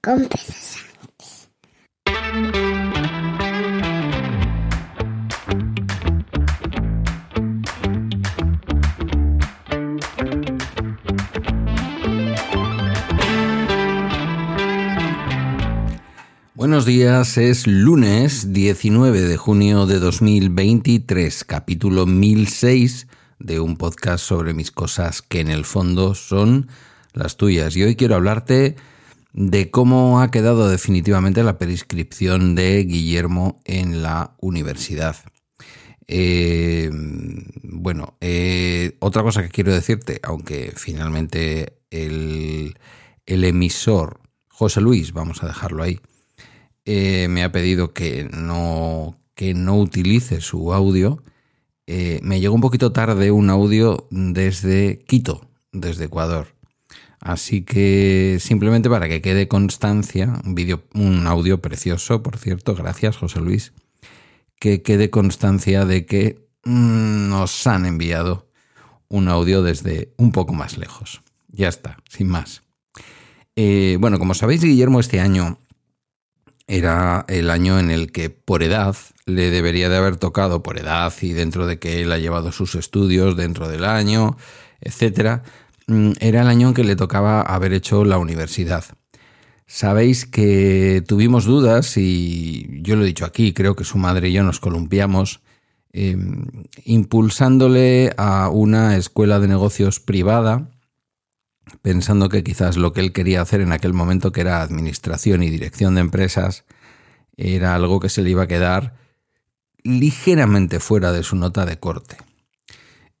con Buenos días, es lunes 19 de junio de 2023, capítulo 1006 de un podcast sobre mis cosas que en el fondo son las tuyas. Y hoy quiero hablarte de cómo ha quedado definitivamente la prescripción de Guillermo en la universidad. Eh, bueno, eh, otra cosa que quiero decirte, aunque finalmente el, el emisor, José Luis, vamos a dejarlo ahí, eh, me ha pedido que no, que no utilice su audio. Me llegó un poquito tarde un audio desde Quito, desde Ecuador. Así que simplemente para que quede constancia, un, video, un audio precioso, por cierto, gracias José Luis, que quede constancia de que mm, nos han enviado un audio desde un poco más lejos. Ya está, sin más. Eh, bueno, como sabéis, Guillermo este año era el año en el que por edad le debería de haber tocado, por edad y dentro de que él ha llevado sus estudios dentro del año, etcétera, era el año en que le tocaba haber hecho la universidad. Sabéis que tuvimos dudas y yo lo he dicho aquí, creo que su madre y yo nos columpiamos, em, impulsándole a una escuela de negocios privada pensando que quizás lo que él quería hacer en aquel momento, que era administración y dirección de empresas, era algo que se le iba a quedar ligeramente fuera de su nota de corte.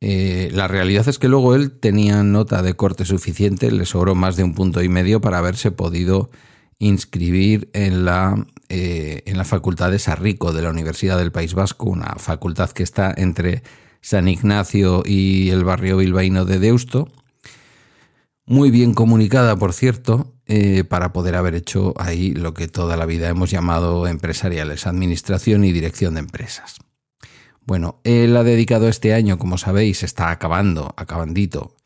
Eh, la realidad es que luego él tenía nota de corte suficiente, le sobró más de un punto y medio para haberse podido inscribir en la, eh, en la Facultad de Sarrico de la Universidad del País Vasco, una facultad que está entre San Ignacio y el barrio bilbaíno de Deusto, muy bien comunicada, por cierto, eh, para poder haber hecho ahí lo que toda la vida hemos llamado empresariales, administración y dirección de empresas. Bueno, él ha dedicado este año, como sabéis, está acabando, acabandito,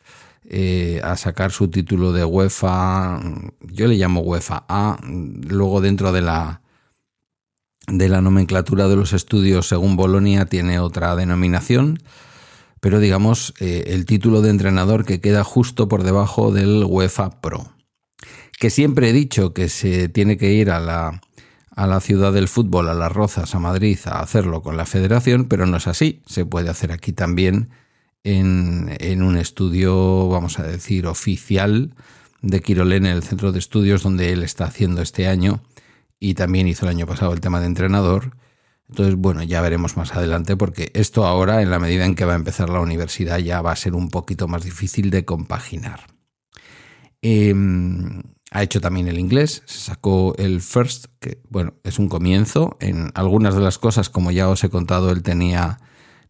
eh, a sacar su título de UEFA, yo le llamo UEFA A, luego dentro de la, de la nomenclatura de los estudios según Bolonia tiene otra denominación, pero digamos eh, el título de entrenador que queda justo por debajo del UEFA Pro. Que siempre he dicho que se tiene que ir a la, a la ciudad del fútbol, a las Rozas, a Madrid, a hacerlo con la federación, pero no es así. Se puede hacer aquí también en, en un estudio, vamos a decir, oficial de Quirolén, en el centro de estudios donde él está haciendo este año y también hizo el año pasado el tema de entrenador entonces, bueno, ya veremos más adelante porque esto ahora, en la medida en que va a empezar la universidad, ya va a ser un poquito más difícil de compaginar. Em, ha hecho también el inglés, se sacó el first, que bueno, es un comienzo. En algunas de las cosas, como ya os he contado, él tenía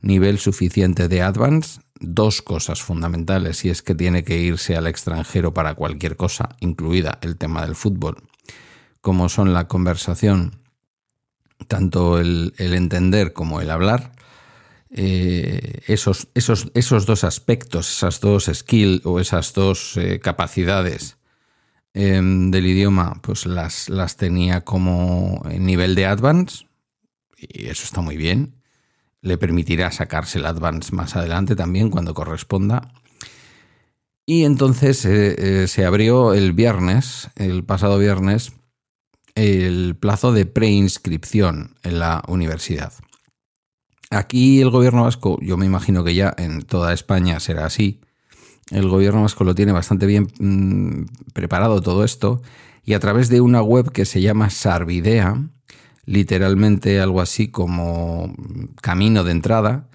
nivel suficiente de advance. Dos cosas fundamentales, y es que tiene que irse al extranjero para cualquier cosa, incluida el tema del fútbol, como son la conversación tanto el, entender como el hablar, eh, esos, esos, esos, dos aspectos, esas dos skills o esas dos eh, capacidades em, del idioma, pues las, las tenía como nivel de advance, y eso está muy bien. Le permitirá sacarse el advance más adelante también cuando corresponda. Y entonces eh, se abrió el viernes, el pasado viernes, el plazo de preinscripción en la universidad. Aquí el gobierno vasco, yo me imagino que ya en toda España será así, el gobierno vasco lo tiene bastante bien mm, preparado todo esto y a través de una web que se llama Sarvidea, literalmente algo así como camino de entrada,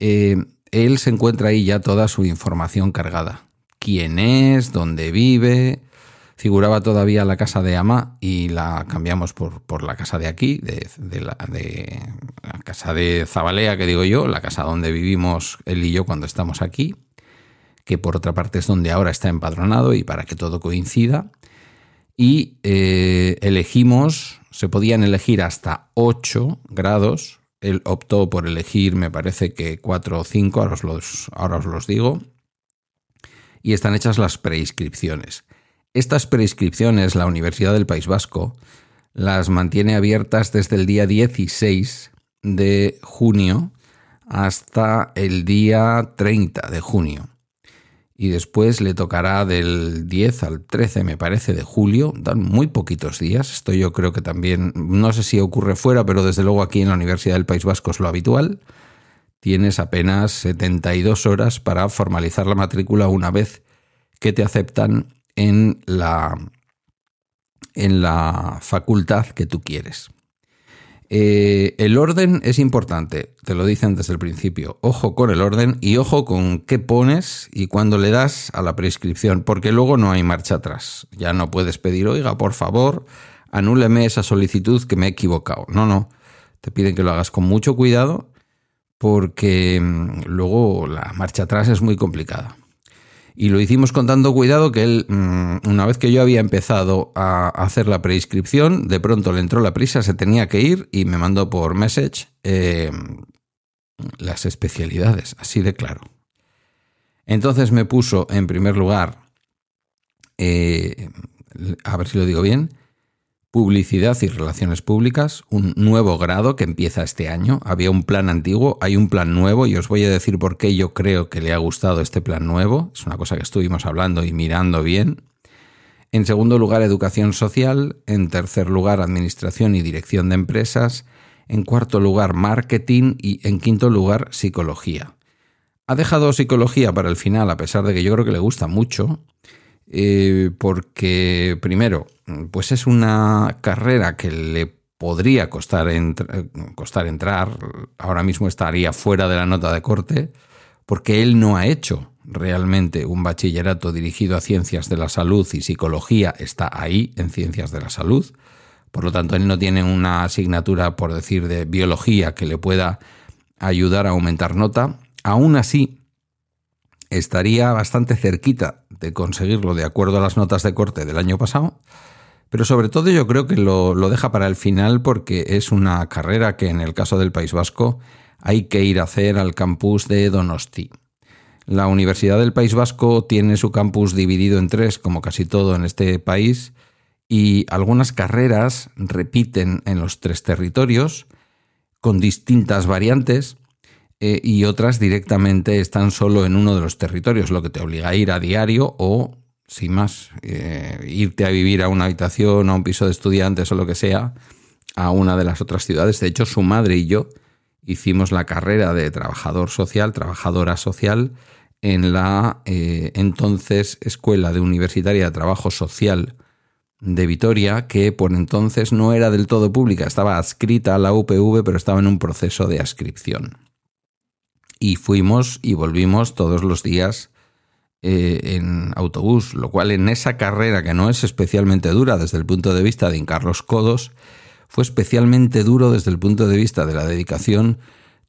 eh, él se encuentra ahí ya toda su información cargada. Quién es, dónde vive, figuraba todavía la casa de Ama y la cambiamos por, la casa de aquí, de, la, de, la, casa de Zabalea, que digo yo, la casa donde vivimos él y yo cuando estamos aquí, que por otra parte es donde ahora está empadronado y para que todo coincida. Y eh, elegimos, se podían elegir hasta 8 grados, él optó por elegir, me parece que 4 o 5, ahora os los, ahora os los digo, y están hechas las preinscripciones. Estas prescripciones la Universidad del País Vasco las mantiene abiertas desde el día 16 de junio hasta el día 30 de junio. Y después le tocará del 10 al 13, me parece, de julio. Dan muy poquitos días. Esto yo creo que también, no sé si ocurre fuera, pero desde luego aquí en la Universidad del País Vasco es lo habitual. Tienes apenas 72 horas para formalizar la matrícula una vez que te aceptan en la, en la facultad que tú quieres. Eh, el orden es importante, te lo dicen desde el principio. Ojo con el orden y ojo con qué pones y cuándo le das a la prescripción, porque luego no hay marcha atrás. Ya no puedes pedir, oiga, por favor, anúleme esa solicitud que me he equivocado. No, no. Te piden que lo hagas con mucho cuidado porque mm, luego la marcha atrás es muy complicada. Y lo hicimos con tanto cuidado que él, mm, una vez que yo había empezado a hacer la prescripción, de pronto le entró la prisa, se tenía que ir y me mandó por message eh, las especialidades, así de claro. Entonces me puso en primer lugar, eh, a ver si lo digo bien, Publicidad y Relaciones Públicas, un nuevo grado que empieza este año. Había un plan antiguo, hay un plan nuevo y os voy a decir por qué yo creo que le ha gustado este plan nuevo. Es una cosa que estuvimos hablando y mirando bien. En segundo lugar, Educación Social. En tercer lugar, Administración y Dirección de Empresas. En cuarto lugar, Marketing. Y en quinto lugar, Psicología. Ha dejado Psicología para el final, a pesar de que yo creo que le gusta mucho. Eh, porque primero, pues es una carrera que le podría costar, costar entrar, ahora mismo estaría fuera de la nota de corte, porque él no ha hecho realmente un bachillerato dirigido a ciencias de la salud y psicología está ahí en ciencias de la salud. Por lo tanto, él no tiene una asignatura, por decir, de biología que le pueda ayudar a aumentar nota. Aún así, estaría bastante cerquita conseguirlo de acuerdo a las notas de corte del año pasado, pero sobre todo yo creo que lo, deja para el final porque es una carrera que en el caso del País Vasco hay que ir a hacer al campus de Donosti. La Universidad del País Vasco tiene su campus dividido en tres, como casi todo en este país, y algunas carreras repiten en los tres territorios con distintas variantes eh, y otras directamente están solo en uno de los territorios, lo que te obliga a ir a diario o, sin más, eh, irte a vivir a una habitación, a un piso de estudiantes o lo que sea, a una de las otras ciudades. De hecho, su madre y yo hicimos la carrera de trabajador social, trabajadora social, en la eh, entonces Escuela de Universitaria de Trabajo Social de Vitoria, que por entonces no era del todo pública, estaba adscrita a la UPV, pero estaba en un proceso de adscripción y fuimos y volvimos todos los días eh, en autobús, lo cual en esa carrera que no es especialmente dura desde el punto de vista de hincar los codos, fue especialmente duro desde el punto de vista de la dedicación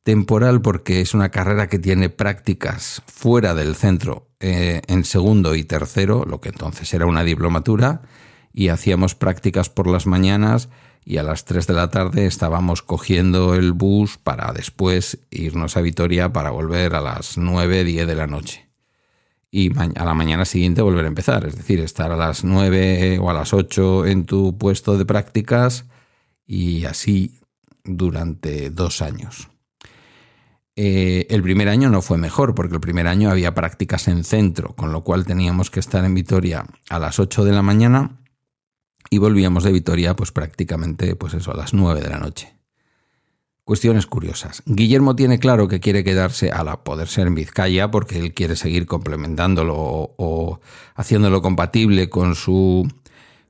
temporal porque es una carrera que tiene prácticas fuera del centro eh, en segundo y tercero, lo que entonces era una diplomatura, y hacíamos prácticas por las mañanas y a las 3 de la tarde estábamos cogiendo el bus para después irnos a Vitoria para volver a las 9, 10 de la noche. Y a la mañana siguiente volver a empezar, es decir, estar a las 9 o a las 8 en tu puesto de prácticas y así durante dos años. Eh, el primer año no fue mejor, porque el primer año había prácticas en centro, con lo cual teníamos que estar en Vitoria a las 8 de la mañana y volvíamos de Vitoria pues prácticamente pues eso, a las 9 de la noche. Cuestiones curiosas. Guillermo tiene claro que quiere quedarse a la poder ser en Vizcaya porque él quiere seguir complementándolo o, haciéndolo compatible con su,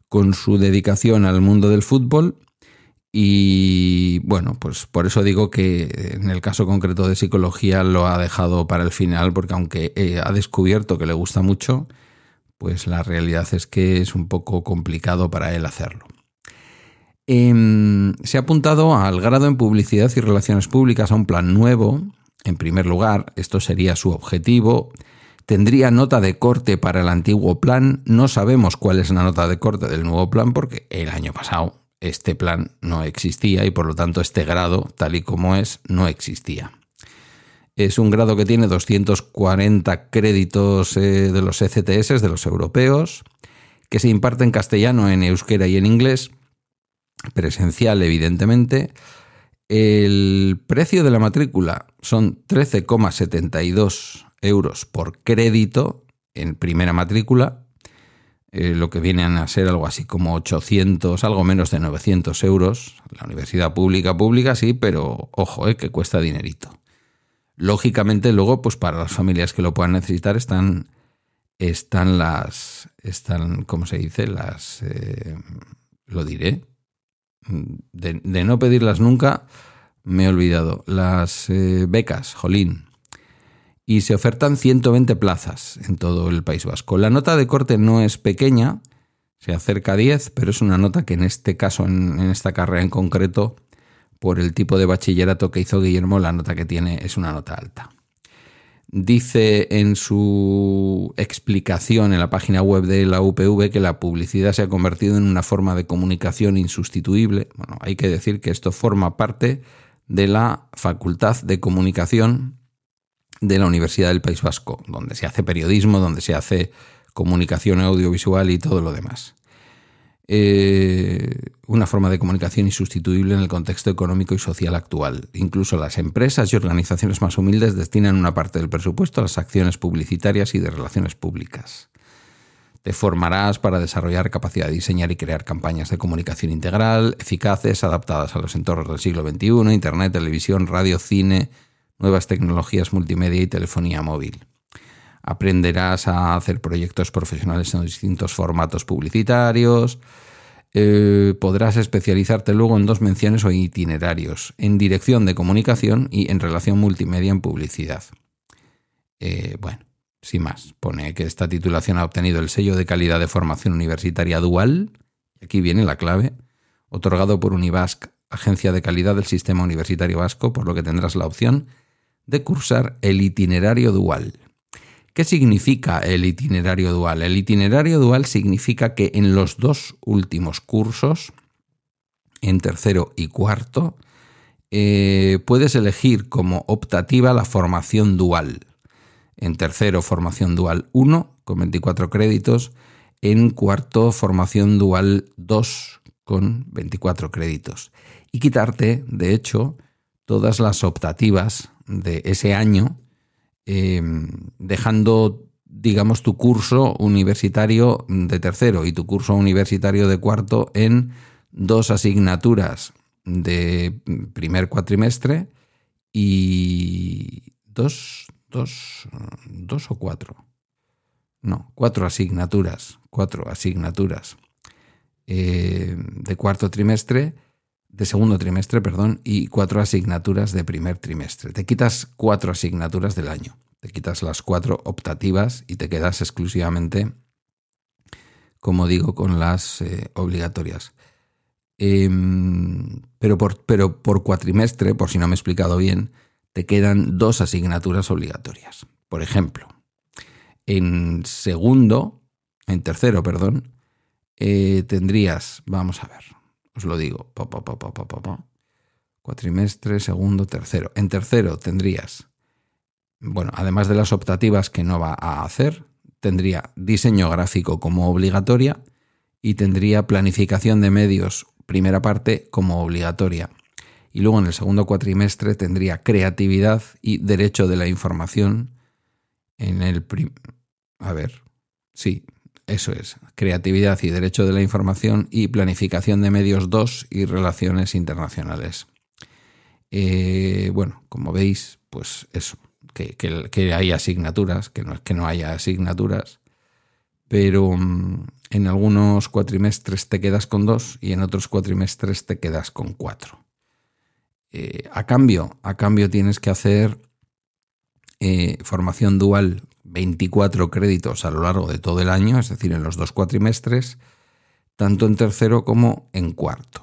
con su dedicación al mundo del fútbol. Y bueno, pues por eso digo que en el caso concreto de psicología lo ha dejado para el final porque aunque eh, ha descubierto que le gusta mucho, pues la realidad es que es un poco complicado para él hacerlo. Em, se ha apuntado al grado en publicidad y relaciones públicas a un plan nuevo. En primer lugar, esto sería su objetivo. Tendría nota de corte para el antiguo plan. No sabemos cuál es la nota de corte del nuevo plan porque el año pasado este plan no existía y por lo tanto este grado, tal y como es, no existía. Es un grado que tiene 240 créditos eh, de los ECTS, de los europeos, que se imparte en castellano, en euskera y en inglés, presencial evidentemente. El precio de la matrícula son 13,72 euros por crédito en primera matrícula, eh, lo que vienen a ser algo así como 800, algo menos de 900 euros. La universidad pública, pública, sí, pero ojo, eh, que cuesta dinerito. Lógicamente, luego, pues para las familias que lo puedan necesitar, están, están las, están, ¿cómo se dice? Las, eh, lo diré. De, no pedirlas nunca, me he olvidado. Las becas, Jolín y se ofertan 120 plazas en todo el País Vasco. La nota de corte no es pequeña, se acerca a 10, pero es una nota que en este caso, en, esta carrera en concreto, por el tipo de bachillerato que hizo Guillermo, la nota que tiene es una nota alta. Dice en su explicación en la página web de la UPV que la publicidad se ha convertido en una forma de comunicación insustituible. Bueno, hay que decir que esto forma parte de la Facultad de Comunicación de la Universidad del País Vasco, donde se hace periodismo, donde se hace comunicación audiovisual y todo lo demás. Eh, una forma de comunicación insustituible en el contexto económico y social actual. Incluso las empresas y organizaciones más humildes destinan una parte del presupuesto a las acciones publicitarias y de relaciones públicas. Te formarás para desarrollar capacidad de diseñar y crear campañas de comunicación integral, eficaces, adaptadas a los entornos del siglo XXI, Internet, televisión, radio, cine, nuevas tecnologías multimedia y telefonía móvil. Aprenderás a hacer proyectos profesionales en distintos formatos publicitarios. Eh, podrás especializarte luego en dos menciones o itinerarios, en dirección de comunicación y en relación multimedia en publicidad. Eh, bueno, sin más, pone que esta titulación ha obtenido el sello de calidad de formación universitaria dual, aquí viene la clave, otorgado por Univasc, Agencia de Calidad del Sistema Universitario Vasco, por lo que tendrás la opción de cursar el itinerario dual. ¿Qué significa el itinerario dual? El itinerario dual significa que en los dos últimos cursos, en tercero y cuarto, eh, puedes elegir como optativa la formación dual. En tercero, formación dual 1 con 24 créditos. En cuarto, formación dual 2 con 24 créditos. Y quitarte, de hecho, todas las optativas de ese año, em, dejando, digamos, tu curso universitario de tercero y tu curso universitario de cuarto en dos asignaturas de primer cuatrimestre y dos, dos, dos o cuatro. No, cuatro asignaturas, cuatro asignaturas eh, de cuarto trimestre de segundo trimestre, perdón, y cuatro asignaturas de primer trimestre. Te quitas cuatro asignaturas del año, te quitas las cuatro optativas y te quedas exclusivamente, como digo, con las eh, obligatorias. Em, pero, por, pero por cuatrimestre, por si no me he explicado bien, te quedan dos asignaturas obligatorias. Por ejemplo, en segundo, en tercero, perdón, eh, tendrías, vamos a ver, os lo digo. Cuatrimestre, segundo, tercero. En tercero tendrías, bueno, además de las optativas que no va a hacer, tendría diseño gráfico como obligatoria y tendría planificación de medios, primera parte, como obligatoria. Y luego en el segundo cuatrimestre tendría creatividad y derecho de la información. En el... A ver, sí, eso es, creatividad y derecho de la información y planificación de medios 2 y relaciones internacionales. Eh, bueno, como veis, pues eso, que, que, hay asignaturas, que no es que no haya asignaturas, pero mm, en algunos cuatrimestres te quedas con dos y en otros cuatrimestres te quedas con cuatro. Eh, a cambio, a cambio tienes que hacer eh, formación dual 24 créditos a lo largo de todo el año, es decir, en los dos cuatrimestres, tanto en tercero como en cuarto.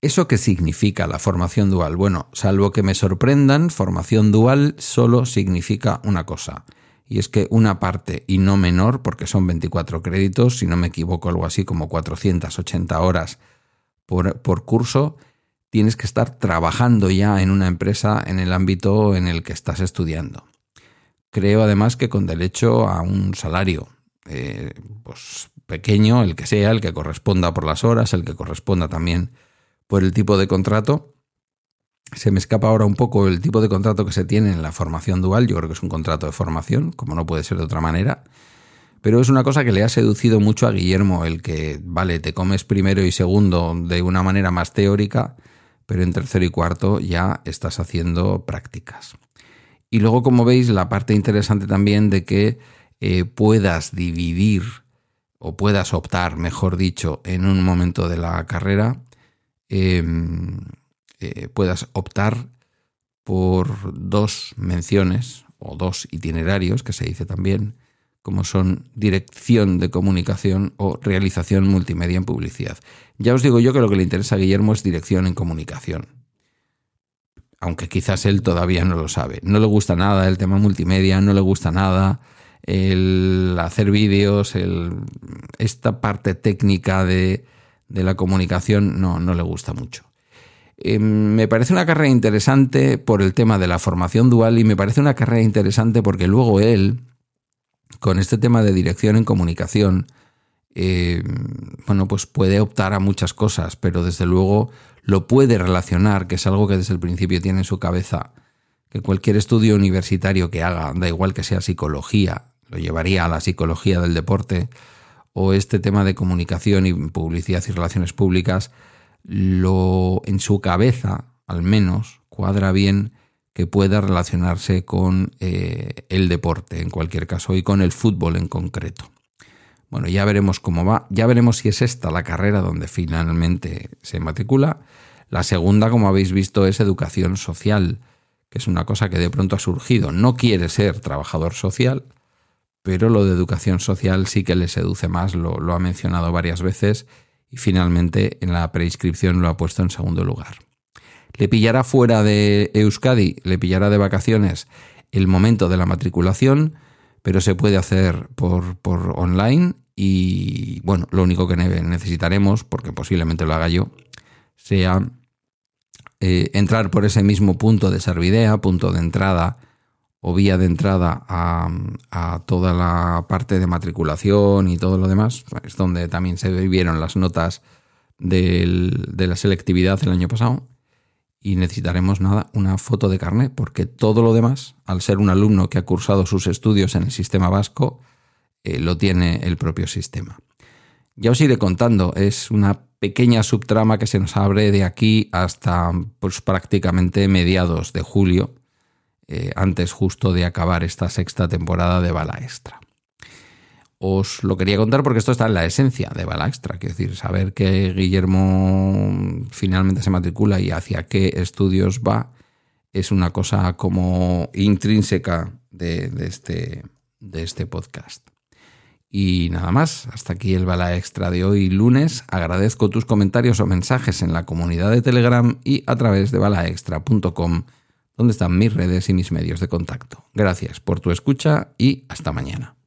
¿Eso qué significa la formación dual? Bueno, salvo que me sorprendan, formación dual solo significa una cosa, y es que una parte, y no menor, porque son 24 créditos, si no me equivoco, algo así como 480 horas por, por curso, tienes que estar trabajando ya en una empresa en el ámbito en el que estás estudiando. Creo además que con derecho a un salario, eh, pues pequeño, el que sea, el que corresponda por las horas, el que corresponda también por el tipo de contrato. Se me escapa ahora un poco el tipo de contrato que se tiene en la formación dual. Yo creo que es un contrato de formación, como no puede ser de otra manera. Pero es una cosa que le ha seducido mucho a Guillermo, el que, vale, te comes primero y segundo de una manera más teórica, pero en tercero y cuarto ya estás haciendo prácticas. Y luego, como veis, la parte interesante también de que eh, puedas dividir o puedas optar, mejor dicho, en un momento de la carrera, em, eh, puedas optar por dos menciones o dos itinerarios, que se dice también, como son dirección de comunicación o realización multimedia en publicidad. Ya os digo yo que lo que le interesa a Guillermo es dirección en comunicación. Aunque quizás él todavía no lo sabe. No le gusta nada el tema multimedia, no le gusta nada el hacer vídeos, esta parte técnica de, la comunicación no, no, le gusta mucho. Em, me parece una carrera interesante por el tema de la formación dual y me parece una carrera interesante porque luego él, con este tema de dirección en comunicación, em, bueno, pues puede optar a muchas cosas, pero desde luego lo puede relacionar, que es algo que desde el principio tiene en su cabeza, que cualquier estudio universitario que haga, da igual que sea psicología, lo llevaría a la psicología del deporte, o este tema de comunicación y publicidad y relaciones públicas, lo en su cabeza, al menos, cuadra bien que pueda relacionarse con eh, el deporte en cualquier caso y con el fútbol en concreto. Bueno, ya veremos cómo va, ya veremos si es esta la carrera donde finalmente se matricula. La segunda, como habéis visto, es educación social, que es una cosa que de pronto ha surgido. No quiere ser trabajador social, pero lo de educación social sí que le seduce más, lo, ha mencionado varias veces y finalmente en la preinscripción lo ha puesto en segundo lugar. Le pillará fuera de Euskadi, le pillará de vacaciones el momento de la matriculación, pero se puede hacer por, por online y bueno, lo único que necesitaremos, porque posiblemente lo haga yo, sea eh, entrar por ese mismo punto de Servidea, punto de entrada o vía de entrada a, toda la parte de matriculación y todo lo demás, es donde también se vivieron las notas de la selectividad el año pasado. Y necesitaremos nada, una foto de carnet, porque todo lo demás, al ser un alumno que ha cursado sus estudios en el sistema vasco, eh, lo tiene el propio sistema. Ya os iré contando, es una pequeña subtrama que se nos abre de aquí hasta pues, prácticamente mediados de julio, eh, antes justo de acabar esta sexta temporada de Bala Extra. Os lo quería contar porque esto está en la esencia de Bala Extra, quiero decir, saber que Guillermo finalmente se matricula y hacia qué estudios va es una cosa como intrínseca de, este, de este podcast. Y nada más, hasta aquí el Bala Extra de hoy lunes. Agradezco tus comentarios o mensajes en la comunidad de Telegram y a través de balaextra.com donde están mis redes y mis medios de contacto. Gracias por tu escucha y hasta mañana.